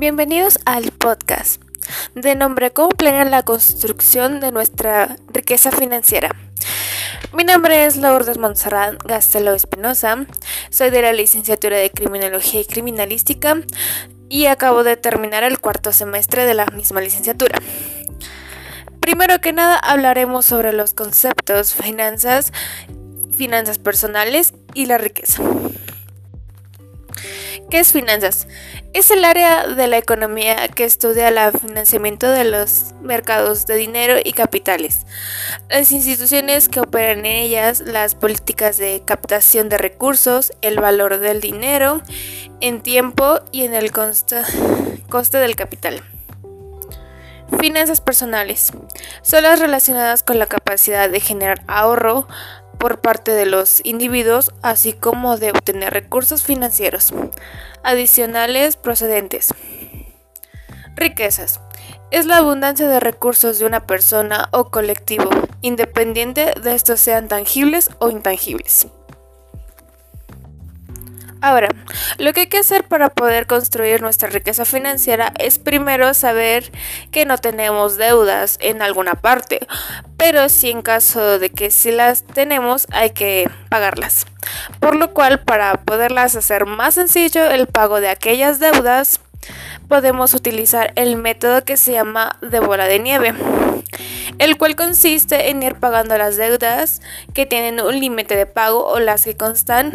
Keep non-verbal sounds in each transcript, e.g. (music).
Bienvenidos al podcast de nombre ¿Cómo la construcción de nuestra riqueza financiera? Mi nombre es Lourdes Montserrat Gastelo Espinosa, soy de la licenciatura de Criminología y Criminalística y acabo de terminar el cuarto semestre de la misma licenciatura. Primero que nada hablaremos sobre los conceptos finanzas, finanzas personales y la riqueza. ¿Qué es finanzas? Es el área de la economía que estudia el financiamiento de los mercados de dinero y capitales, las instituciones que operan en ellas, las políticas de captación de recursos, el valor del dinero en tiempo y en el coste, del capital. Finanzas personales son las relacionadas con la capacidad de generar ahorro, por parte de los individuos, así como de obtener recursos financieros adicionales procedentes. Riquezas. Es la abundancia de recursos de una persona o colectivo, independiente de estos sean tangibles o intangibles. Ahora, lo que hay que hacer para poder construir nuestra riqueza financiera es primero saber que no tenemos deudas en alguna parte, pero si en caso de que sí las tenemos hay que pagarlas. Por lo cual, para poderlas hacer más sencillo el pago de aquellas deudas, podemos utilizar el método que se llama de bola de nieve, el cual consiste en ir pagando las deudas que tienen un límite de pago o las que constan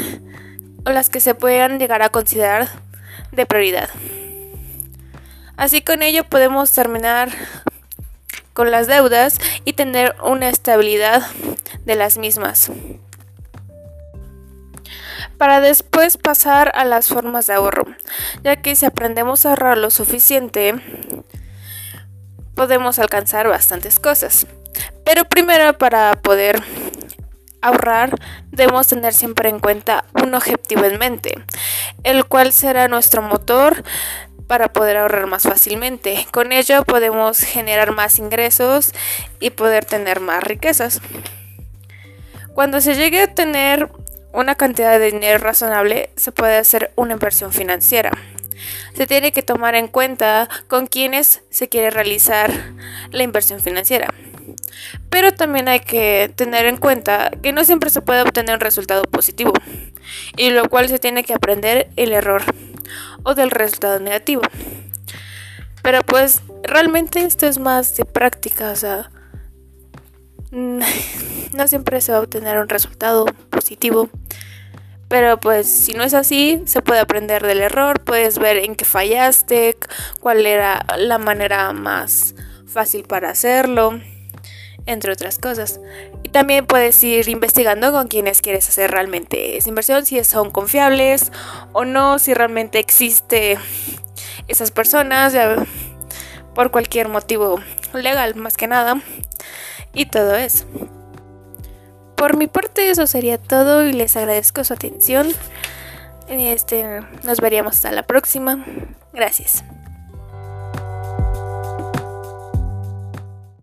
o las que se puedan llegar a considerar de prioridad. Así con ello podemos terminar con las deudas y tener una estabilidad de las mismas. Para después pasar a las formas de ahorro, ya que si aprendemos a ahorrar lo suficiente, podemos alcanzar bastantes cosas. Pero primero para poder ahorrar debemos tener siempre en cuenta un objetivo en mente, el cual será nuestro motor para poder ahorrar más fácilmente. Con ello podemos generar más ingresos y poder tener más riquezas. Cuando se llegue a tener una cantidad de dinero razonable, se puede hacer una inversión financiera. Se tiene que tomar en cuenta con quiénes se quiere realizar la inversión financiera. Pero también hay que tener en cuenta que no siempre se puede obtener un resultado positivo, y lo cual se tiene que aprender el error o del resultado negativo. Pero pues realmente esto es más de práctica, o sea, (laughs) no siempre se va a obtener un resultado positivo. Pero pues si no es así, se puede aprender del error, puedes ver en qué fallaste, cuál era la manera más fácil para hacerlo, entre otras cosas. Y también puedes ir investigando con quienes quieres hacer realmente esa inversión, si son confiables o no, si realmente existe esas personas, por cualquier motivo legal más que nada, y todo eso. Por mi parte eso sería todo y les agradezco su atención. Este, nos veríamos hasta la próxima. Gracias.